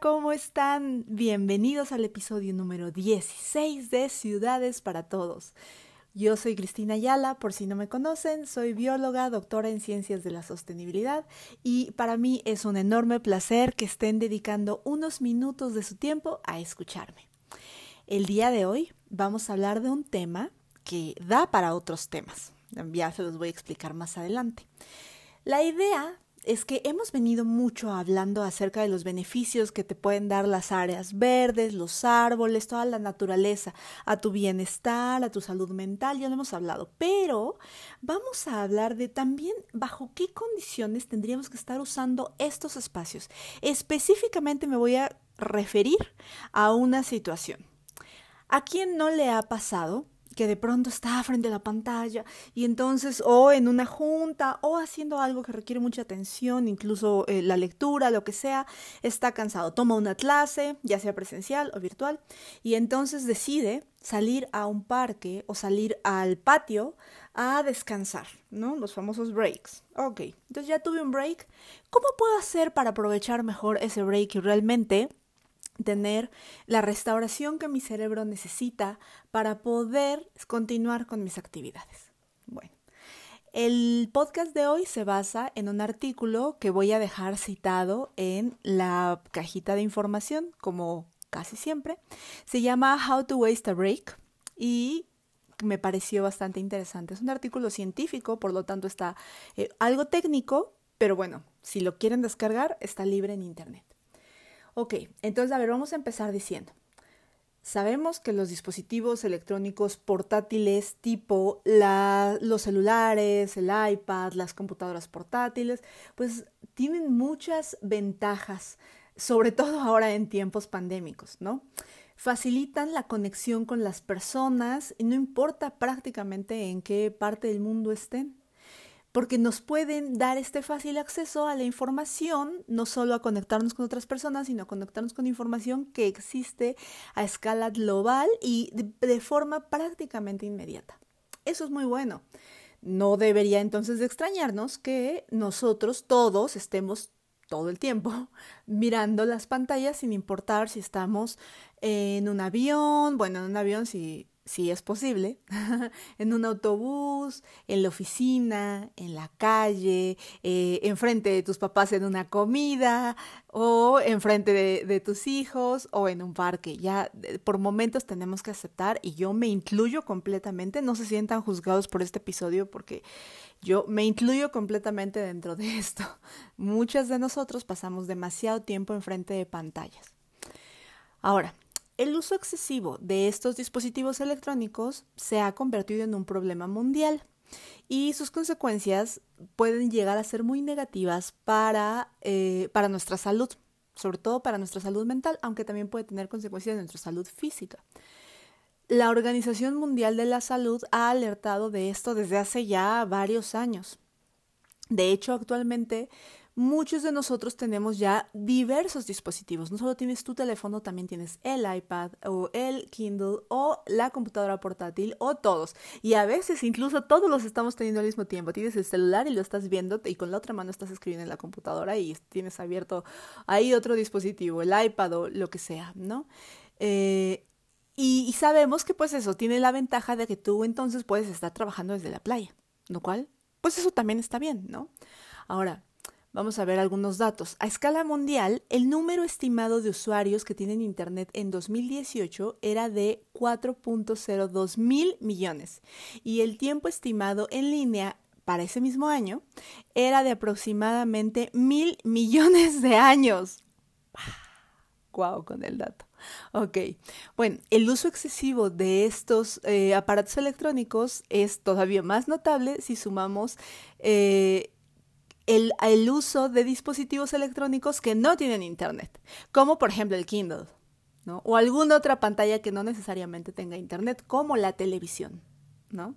¿Cómo están? Bienvenidos al episodio número 16 de Ciudades para Todos. Yo soy Cristina Ayala, por si no me conocen, soy bióloga, doctora en ciencias de la sostenibilidad y para mí es un enorme placer que estén dedicando unos minutos de su tiempo a escucharme. El día de hoy vamos a hablar de un tema que da para otros temas. Ya se los voy a explicar más adelante. La idea es que hemos venido mucho hablando acerca de los beneficios que te pueden dar las áreas verdes, los árboles, toda la naturaleza, a tu bienestar, a tu salud mental, ya lo hemos hablado, pero vamos a hablar de también bajo qué condiciones tendríamos que estar usando estos espacios. Específicamente me voy a referir a una situación. ¿A quién no le ha pasado que de pronto está frente a la pantalla y entonces o en una junta o haciendo algo que requiere mucha atención, incluso eh, la lectura, lo que sea, está cansado. Toma una clase, ya sea presencial o virtual, y entonces decide salir a un parque o salir al patio a descansar, ¿no? Los famosos breaks. Ok, entonces ya tuve un break. ¿Cómo puedo hacer para aprovechar mejor ese break y realmente tener la restauración que mi cerebro necesita para poder continuar con mis actividades. Bueno, el podcast de hoy se basa en un artículo que voy a dejar citado en la cajita de información, como casi siempre. Se llama How to Waste a Break y me pareció bastante interesante. Es un artículo científico, por lo tanto está eh, algo técnico, pero bueno, si lo quieren descargar, está libre en Internet. Ok, entonces a ver, vamos a empezar diciendo. Sabemos que los dispositivos electrónicos portátiles tipo los celulares, el iPad, las computadoras portátiles, pues tienen muchas ventajas, sobre todo ahora en tiempos pandémicos, ¿no? Facilitan la conexión con las personas y no importa prácticamente en qué parte del mundo estén porque nos pueden dar este fácil acceso a la información, no solo a conectarnos con otras personas, sino a conectarnos con información que existe a escala global y de, forma prácticamente inmediata. Eso es muy bueno. No debería entonces de extrañarnos que nosotros todos estemos todo el tiempo mirando las pantallas sin importar si estamos en un avión, bueno, en un avión si si es posible, en un autobús, en la oficina, en la calle, eh, enfrente de tus papás en una comida o enfrente de, de tus hijos o en un parque. Ya por momentos tenemos que aceptar y yo me incluyo completamente, no se sientan juzgados por este episodio porque yo me incluyo completamente dentro de esto. Muchas de nosotros pasamos demasiado tiempo enfrente de pantallas. Ahora, el uso excesivo de estos dispositivos electrónicos se ha convertido en un problema mundial y sus consecuencias pueden llegar a ser muy negativas para, eh, para nuestra salud, sobre todo para nuestra salud mental, aunque también puede tener consecuencias en nuestra salud física. La Organización Mundial de la Salud ha alertado de esto desde hace ya varios años. De hecho, actualmente muchos de nosotros tenemos ya diversos dispositivos. No solo tienes tu teléfono, también tienes el iPad o el Kindle o la computadora portátil o todos. Y a veces incluso todos los estamos teniendo al mismo tiempo. Tienes el celular y lo estás viendo y con la otra mano estás escribiendo en la computadora y tienes abierto ahí otro dispositivo, el iPad o lo que sea, ¿no? Eh, y, y sabemos que pues eso tiene la ventaja de que tú entonces puedes estar trabajando desde la playa, lo cual pues eso también está bien, ¿no? Ahora, Vamos a ver algunos datos. A escala mundial, el número estimado de usuarios que tienen Internet en 2018 era de 4.02 mil millones y el tiempo estimado en línea para ese mismo año era de aproximadamente mil millones de años. Guau, con el dato. Ok, bueno, el uso excesivo de estos eh, aparatos electrónicos es todavía más notable si sumamos eh, el, uso de dispositivos electrónicos que no tienen Internet, como por ejemplo el Kindle. ¿no? O alguna otra pantalla que no necesariamente tenga internet, como la televisión, ¿no?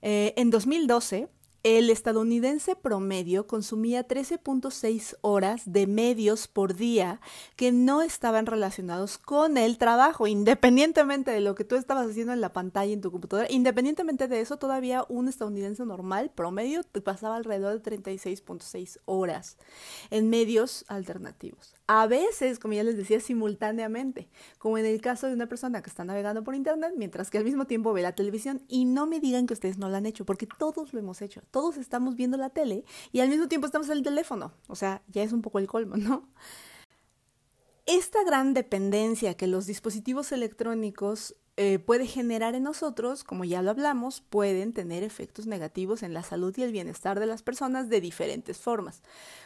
Eh, en 2012, el estadounidense promedio consumía 13.6 horas de medios por día que no estaban relacionados con el trabajo, independientemente de lo que tú estabas haciendo en la pantalla en tu computadora. Independientemente de eso, todavía un estadounidense normal promedio te pasaba alrededor de 36.6 horas en medios alternativos. A veces, como ya les decía, simultáneamente, como en el caso de una persona que está navegando por internet mientras que al mismo tiempo ve la televisión y no me digan que ustedes no lo han hecho, porque todos lo hemos hecho todos estamos viendo la tele y al mismo tiempo estamos en el teléfono. O sea, ya es un poco el colmo, ¿no? Esta gran dependencia que los dispositivos electrónicos eh, puede generar en nosotros, como ya lo hablamos, pueden tener efectos negativos en la salud y el bienestar de las personas de diferentes formas.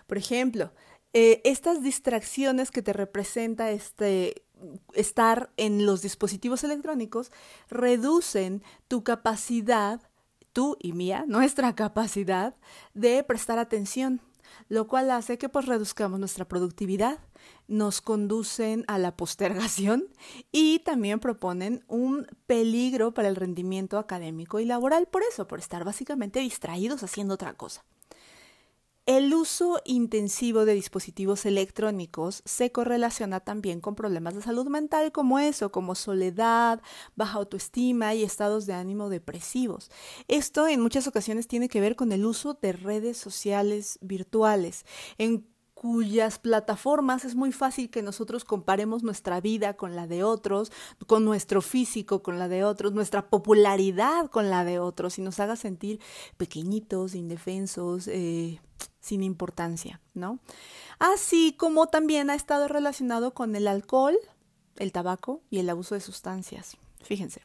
Por ejemplo, eh, estas distracciones que te representa este estar en los dispositivos electrónicos reducen tu capacidad tú y mía, nuestra capacidad de prestar atención, lo cual hace que pues reduzcamos nuestra productividad, nos conducen a la postergación y también proponen un peligro para el rendimiento académico y laboral por eso, por estar básicamente distraídos haciendo otra cosa. El uso intensivo de dispositivos electrónicos se correlaciona también con problemas de salud mental como eso, como soledad, baja autoestima y estados de ánimo depresivos. Esto en muchas ocasiones tiene que ver con el uso de redes sociales virtuales, en cuyas plataformas es muy fácil que nosotros comparemos nuestra vida con la de otros, con nuestro físico con la de otros, nuestra popularidad con la de otros y nos haga sentir pequeñitos, indefensos, eh, sin importancia, ¿no? Así como también ha estado relacionado con el alcohol, el tabaco y el abuso de sustancias. Fíjense.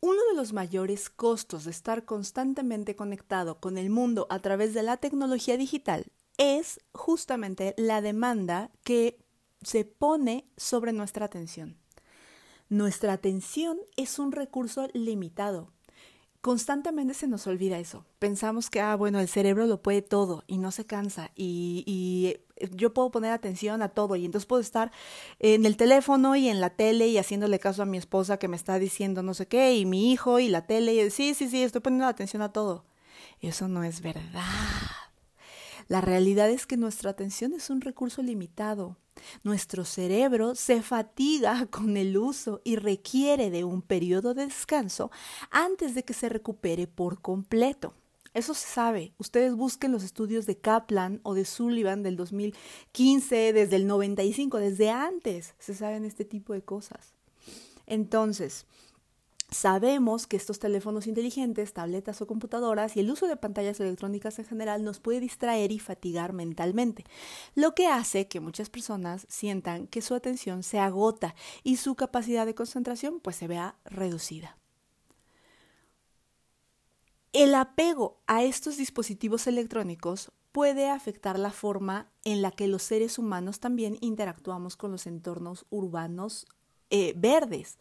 Uno de los mayores costos de estar constantemente conectado con el mundo a través de la tecnología digital es justamente la demanda que se pone sobre nuestra atención. Nuestra atención es un recurso limitado constantemente se nos olvida eso. Pensamos que, ah, bueno, el cerebro lo puede todo y no se cansa y, y, eh, yo puedo poner atención a todo y entonces puedo estar en el teléfono y en la tele y haciéndole caso a mi esposa que me está diciendo no sé qué y mi hijo y la tele y sí, sí, sí, estoy poniendo atención a todo. Eso no es verdad. La realidad es que nuestra atención es un recurso limitado. Nuestro cerebro se fatiga con el uso y requiere de un periodo de descanso antes de que se recupere por completo. Eso se sabe. Ustedes busquen los estudios de Kaplan o de Sullivan del 2015, desde el 95, desde antes se saben este tipo de cosas. Entonces, Sabemos que estos teléfonos inteligentes, tabletas o computadoras y el uso de pantallas electrónicas en general nos puede distraer y fatigar mentalmente, lo que hace que muchas personas sientan que su atención se agota y su capacidad de concentración pues se vea reducida. El apego a estos dispositivos electrónicos puede afectar la forma en la que los seres humanos también interactuamos con los entornos urbanos eh, verdes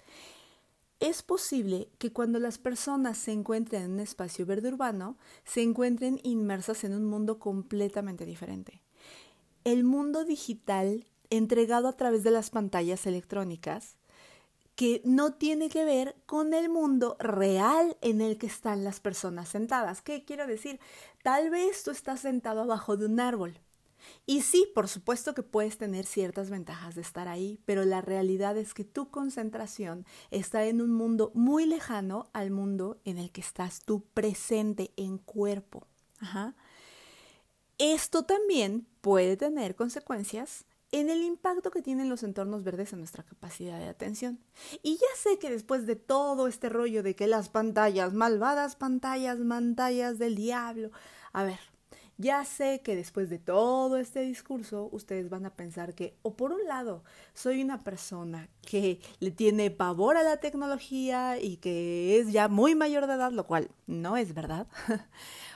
es posible que cuando las personas se encuentren en un espacio verde urbano, se encuentren inmersas en un mundo completamente diferente. El mundo digital entregado a través de las pantallas electrónicas, que no tiene que ver con el mundo real en el que están las personas sentadas. ¿Qué quiero decir? Tal vez tú estás sentado abajo de un árbol, y sí, por supuesto que puedes tener ciertas ventajas de estar ahí, pero la realidad es que tu concentración está en un mundo muy lejano al mundo en el que estás tú presente en cuerpo. Esto también puede tener consecuencias en el impacto que tienen los entornos verdes en nuestra capacidad de atención. Y ya sé que después de todo este rollo de que las pantallas, malvadas pantallas, pantallas del diablo, a ver, ya sé que después de todo este discurso, ustedes van a pensar que, o por un lado, soy una persona que le tiene pavor a la tecnología y que es ya muy mayor de edad, lo cual no es verdad,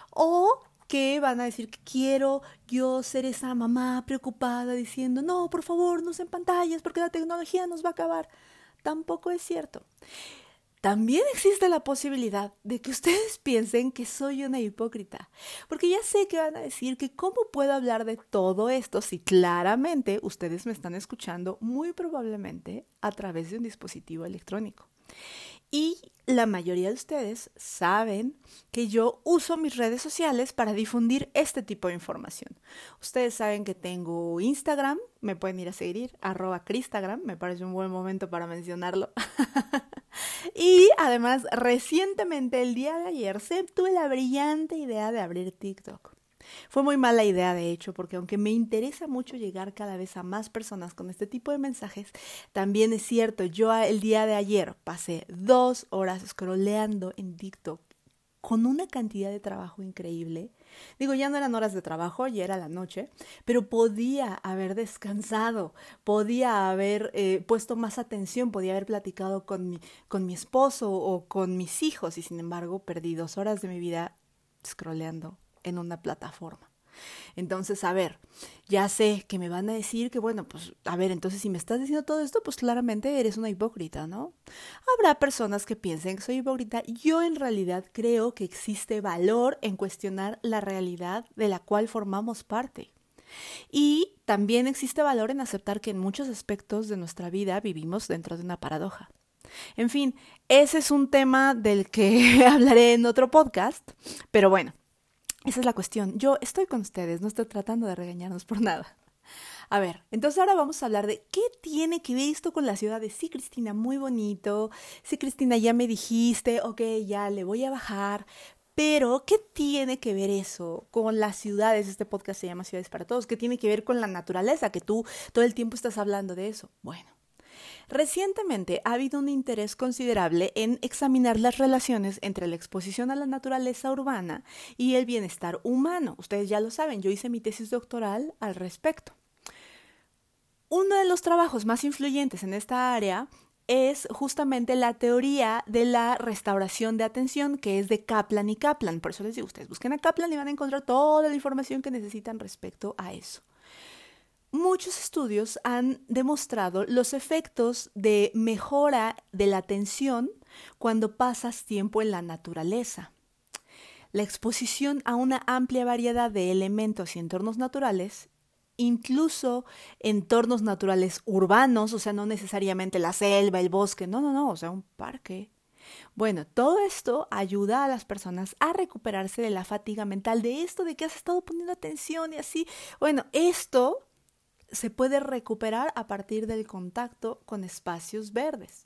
o que van a decir que quiero yo ser esa mamá preocupada diciendo, no, por favor, no sean pantallas porque la tecnología nos va a acabar. Tampoco es cierto. También existe la posibilidad de que ustedes piensen que soy una hipócrita, porque ya sé que van a decir que cómo puedo hablar de todo esto si claramente ustedes me están escuchando muy probablemente a través de un dispositivo electrónico. Y la mayoría de ustedes saben que yo uso mis redes sociales para difundir este tipo de información. Ustedes saben que tengo Instagram, me pueden ir a seguir, arroba Cristagram, me parece un buen momento para mencionarlo. y además, recientemente, el día de ayer, se tuve la brillante idea de abrir TikTok. Fue muy mala idea, de hecho, porque aunque me interesa mucho llegar cada vez a más personas con este tipo de mensajes, también es cierto, yo el día de ayer pasé dos horas scrolleando en TikTok con una cantidad de trabajo increíble. Digo, ya no eran horas de trabajo, ya era la noche, pero podía haber descansado, podía haber eh, puesto más atención, podía haber platicado con mi, con mi esposo o con mis hijos y sin embargo perdí dos horas de mi vida scrolleando en una plataforma. Entonces, a ver, ya sé que me van a decir que, bueno, pues, a ver, entonces si me estás diciendo todo esto, pues claramente eres una hipócrita, ¿no? Habrá personas que piensen que soy hipócrita. Yo en realidad creo que existe valor en cuestionar la realidad de la cual formamos parte. Y también existe valor en aceptar que en muchos aspectos de nuestra vida vivimos dentro de una paradoja. En fin, ese es un tema del que hablaré en otro podcast, pero bueno, esa es la cuestión. Yo estoy con ustedes, no estoy tratando de regañarnos por nada. A ver, entonces ahora vamos a hablar de qué tiene que ver esto con la ciudad de sí, Cristina, muy bonito. Sí, Cristina, ya me dijiste, ok, ya le voy a bajar. Pero, ¿qué tiene que ver eso con las ciudades? Este podcast se llama Ciudades para Todos. ¿Qué tiene que ver con la naturaleza? Que tú todo el tiempo estás hablando de eso. Bueno, Recientemente ha habido un interés considerable en examinar las relaciones entre la exposición a la naturaleza urbana y el bienestar humano. Ustedes ya lo saben, yo hice mi tesis doctoral al respecto. Uno de los trabajos más influyentes en esta área es justamente la teoría de la restauración de atención que es de Kaplan y Kaplan. Por eso les digo, ustedes busquen a Kaplan y van a encontrar toda la información que necesitan respecto a eso muchos estudios han demostrado los efectos de mejora de la atención cuando pasas tiempo en la naturaleza. La exposición a una amplia variedad de elementos y entornos naturales, incluso entornos naturales urbanos, o sea, no necesariamente la selva, el bosque, no, no, no, o sea, un parque. Bueno, todo esto ayuda a las personas a recuperarse de la fatiga mental, de esto de que has estado poniendo atención y así. Bueno, esto se puede recuperar a partir del contacto con espacios verdes.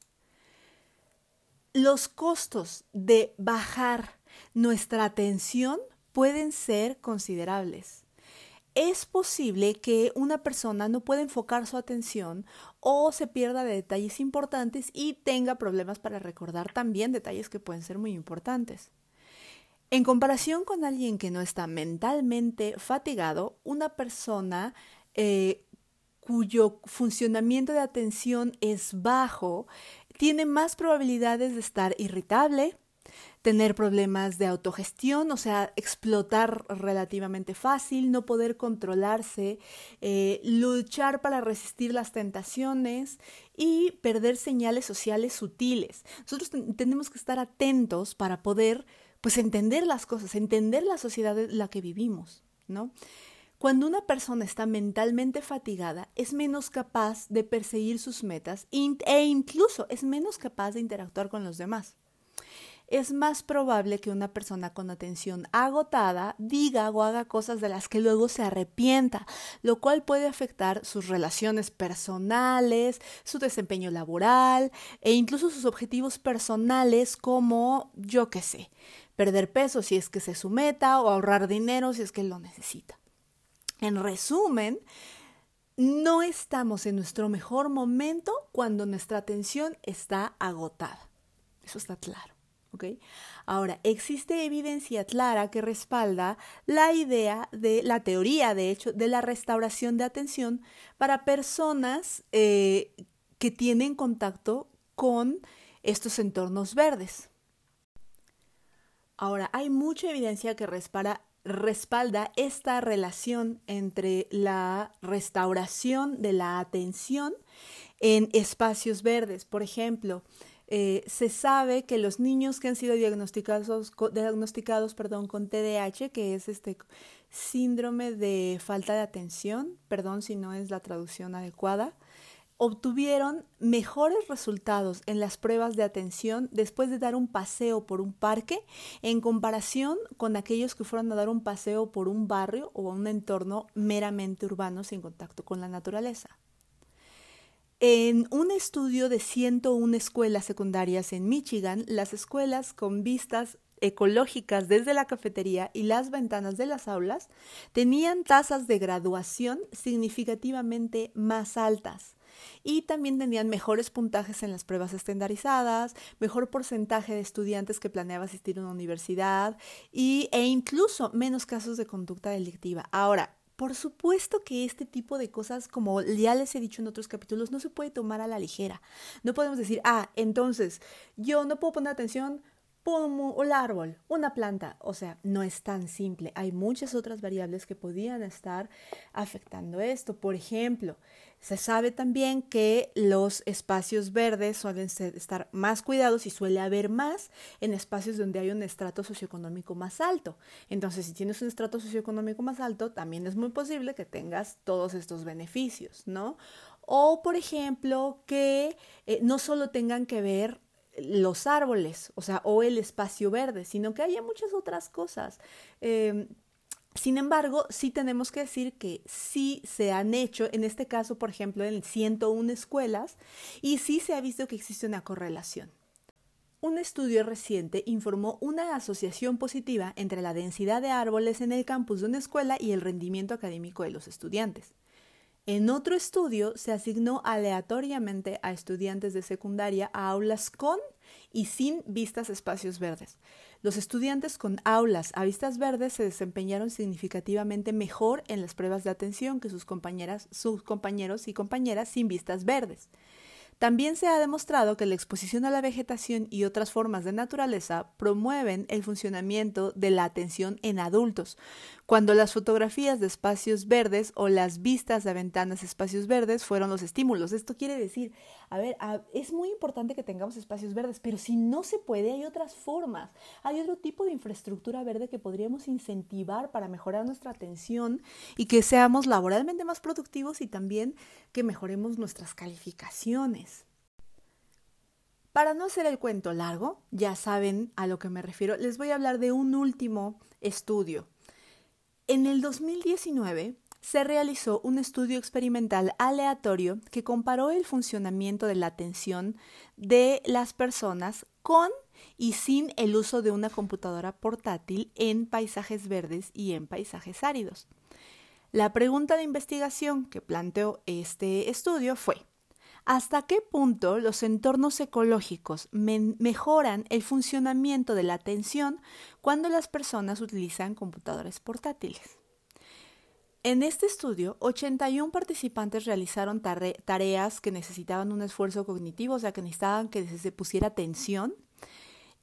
Los costos de bajar nuestra atención pueden ser considerables. Es posible que una persona no pueda enfocar su atención o se pierda de detalles importantes y tenga problemas para recordar también detalles que pueden ser muy importantes. En comparación con alguien que no está mentalmente fatigado, una persona eh, cuyo funcionamiento de atención es bajo, tiene más probabilidades de estar irritable, tener problemas de autogestión, o sea, explotar relativamente fácil, no poder controlarse, eh, luchar para resistir las tentaciones y perder señales sociales sutiles. Nosotros tenemos que estar atentos para poder, pues, entender las cosas, entender la sociedad en la que vivimos, ¿no? Cuando una persona está mentalmente fatigada, es menos capaz de perseguir sus metas e incluso es menos capaz de interactuar con los demás. Es más probable que una persona con atención agotada diga o haga cosas de las que luego se arrepienta, lo cual puede afectar sus relaciones personales, su desempeño laboral e incluso sus objetivos personales como, yo qué sé, perder peso si es que se su meta o ahorrar dinero si es que lo necesita. En resumen, no estamos en nuestro mejor momento cuando nuestra atención está agotada. Eso está claro. Ahora, existe evidencia clara que respalda la idea de la teoría, de hecho, de la restauración de atención para personas eh, que tienen contacto con estos entornos verdes. Ahora, hay mucha evidencia que respalda, respalda esta relación entre la restauración de la atención en espacios verdes. Por ejemplo, eh, se sabe que los niños que han sido diagnosticados, diagnosticados perdón, con TDAH, que es este síndrome de falta de atención, perdón si no es la traducción adecuada, obtuvieron mejores resultados en las pruebas de atención después de dar un paseo por un parque en comparación con aquellos que fueron a dar un paseo por un barrio o un entorno meramente urbano sin contacto con la naturaleza. En un estudio de 101 escuelas secundarias en Michigan, las escuelas con vistas ecológicas desde la cafetería y las ventanas de las aulas tenían tasas de graduación significativamente más altas y también tenían mejores puntajes en las pruebas estandarizadas, mejor porcentaje de estudiantes que planeaba asistir a una universidad y, e incluso menos casos de conducta delictiva. Ahora, por supuesto que este tipo de cosas, como ya les he dicho en otros capítulos, no se puede tomar a la ligera. No podemos decir, ah, entonces yo no puedo poner atención como el árbol, una planta. O sea, no es tan simple. Hay muchas otras variables que podían estar afectando esto. Por ejemplo, se sabe también que los espacios verdes suelen estar más cuidados y suele haber más en espacios donde hay un estrato socioeconómico más alto. Entonces, si tienes un estrato socioeconómico más alto, también es muy posible que tengas todos estos beneficios, ¿no? O, por ejemplo, que eh, no solo tengan que ver los árboles, o sea, o el espacio verde, sino que haya muchas otras cosas. Em, sin embargo, sí tenemos que decir que sí se han hecho, en este caso, por ejemplo, en 101 escuelas, y sí se ha visto que existe una correlación. Un estudio reciente informó una asociación positiva entre la densidad de árboles en el campus de una escuela y el rendimiento académico de los estudiantes. En otro estudio se asignó aleatoriamente a estudiantes de secundaria a aulas con y sin vistas espacios verdes. Los estudiantes con aulas a vistas verdes se desempeñaron significativamente mejor en las pruebas de atención que sus compañeras, sus compañeros y compañeras sin vistas verdes. También se ha demostrado que la exposición a la vegetación y otras formas de naturaleza promueven el funcionamiento de la atención en adultos. Cuando las fotografías de espacios verdes o las vistas de ventanas de espacios verdes fueron los estímulos. Esto quiere decir, a ver, es muy importante que tengamos espacios verdes, pero si no se puede, hay otras formas. Hay otro tipo de infraestructura verde que podríamos incentivar para mejorar nuestra atención y que seamos laboralmente más productivos y también que mejoremos nuestras calificaciones. Para no hacer el cuento largo, ya saben a lo que me refiero, les voy a hablar de un último estudio. En el 2019 se realizó un estudio experimental aleatorio que comparó el funcionamiento de la atención de las personas con y sin el uso de una computadora portátil en paisajes verdes y en paisajes áridos. La pregunta de investigación que planteó este estudio fue, ¿hasta qué punto los entornos ecológicos mejoran el funcionamiento de la atención cuando las personas utilizan computadores portátiles? En este estudio, 81 participantes realizaron tareas que necesitaban un esfuerzo cognitivo, o sea, que necesitaban que se pusiera atención,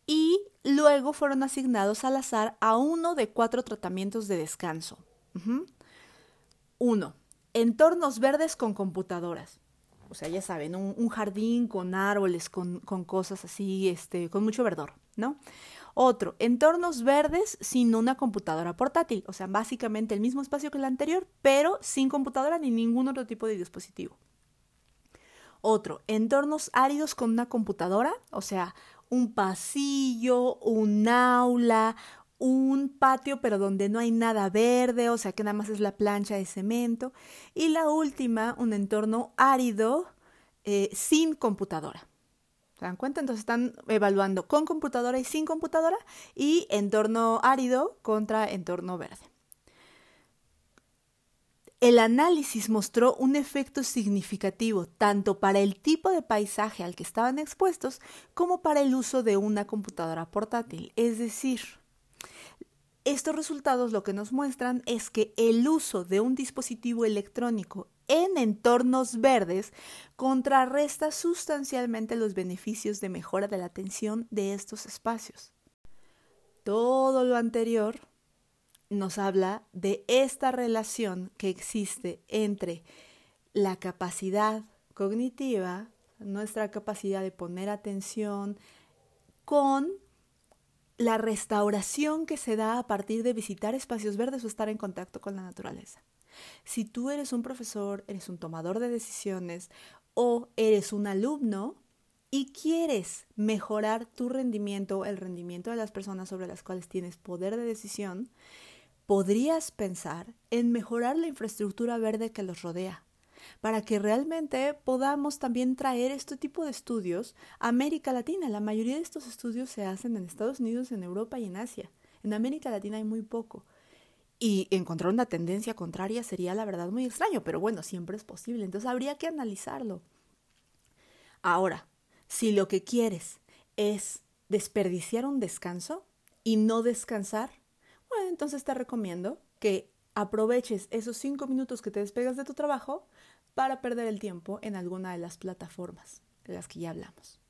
y luego fueron asignados al azar a uno de cuatro tratamientos de descanso. Uno, entornos verdes con computadoras. Sea, ya saben, un, jardín con árboles, con, con, cosas así, este, con mucho verdor, ¿no? Otro, entornos verdes sin una computadora portátil. O sea, básicamente el mismo espacio que el anterior, pero sin computadora ni ningún otro tipo de dispositivo. Otro, entornos áridos con una computadora, o sea, un pasillo, un aula, un patio pero donde no hay nada verde, o sea que nada más es la plancha de cemento. Y la última, un entorno árido eh, sin computadora. ¿Se dan cuenta? Entonces están evaluando con computadora y sin computadora y entorno árido contra entorno verde. El análisis mostró un efecto significativo tanto para el tipo de paisaje al que estaban expuestos como para el uso de una computadora portátil. Es decir, estos resultados lo que nos muestran es que el uso de un dispositivo electrónico en entornos verdes contrarresta sustancialmente los beneficios de mejora de la atención de estos espacios. Todo lo anterior nos habla de esta relación que existe entre la capacidad cognitiva nuestra capacidad de poner atención con la restauración que se da a partir de visitar espacios verdes o estar en contacto con la naturaleza. Si tú eres un profesor, eres un tomador de decisiones o eres un alumno y quieres mejorar tu rendimiento, el rendimiento de las personas sobre las cuales tienes poder de decisión, podrías pensar en mejorar la infraestructura verde que los rodea para que realmente podamos también traer este tipo de estudios a América Latina. La mayoría de estos estudios se hacen en Estados Unidos, en Europa y en Asia. En América Latina hay muy poco. Y encontrar una tendencia contraria sería la verdad muy extraño, pero bueno, siempre es posible. Entonces habría que analizarlo. Ahora, si lo que quieres es desperdiciar un descanso y no descansar, bueno, entonces te recomiendo que aproveches esos cinco minutos que te despegas de tu trabajo para perder el tiempo en alguna de las plataformas de las que ya hablamos.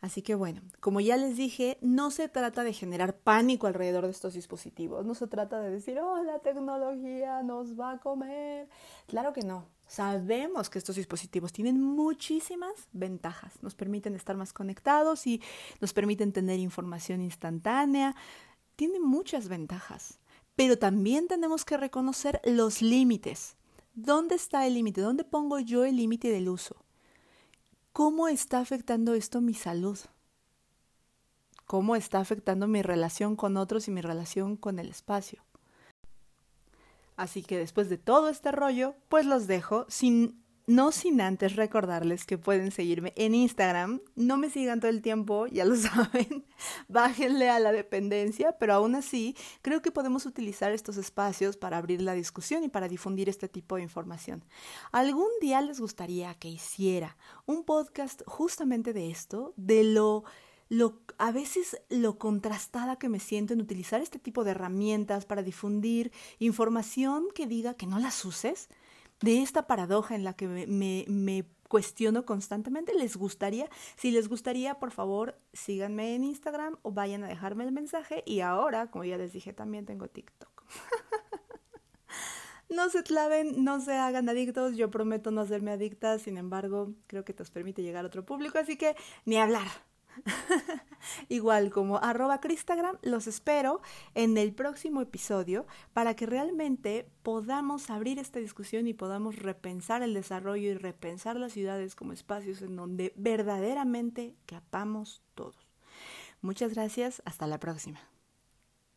Así que bueno, como ya les dije, no se trata de generar pánico alrededor de estos dispositivos, no se trata de decir, oh, la tecnología nos va a comer. Claro que no, sabemos que estos dispositivos tienen muchísimas ventajas, nos permiten estar más conectados y nos permiten tener información instantánea, tienen muchas ventajas, pero también tenemos que reconocer los límites. ¿Dónde está el límite? ¿Dónde pongo yo el límite del uso? ¿Cómo está afectando esto mi salud? ¿Cómo está afectando mi relación con otros y mi relación con el espacio? Así que después de todo este rollo, pues los dejo sin no sin antes recordarles que pueden seguirme en Instagram. No me sigan todo el tiempo, ya lo saben. Bájenle a la dependencia, pero aún así creo que podemos utilizar estos espacios para abrir la discusión y para difundir este tipo de información. ¿Algún día les gustaría que hiciera un podcast justamente de esto? De lo lo, a veces lo contrastada que me siento en utilizar este tipo de herramientas para difundir información que diga que no las uses de esta paradoja en la que me, me, cuestiono constantemente. ¿Les gustaría? Si les gustaría, por favor, síganme en Instagram o vayan a dejarme el mensaje. Y ahora, como ya les dije, también tengo TikTok. no se claven, no se hagan adictos. Yo prometo no hacerme adicta. Sin embargo, creo que te permite llegar a otro público. Así que ni hablar. Igual como arroba Cristagram, los espero en el próximo episodio para que realmente podamos abrir esta discusión y podamos repensar el desarrollo y repensar las ciudades como espacios en donde verdaderamente capamos todos. Muchas gracias, hasta la próxima.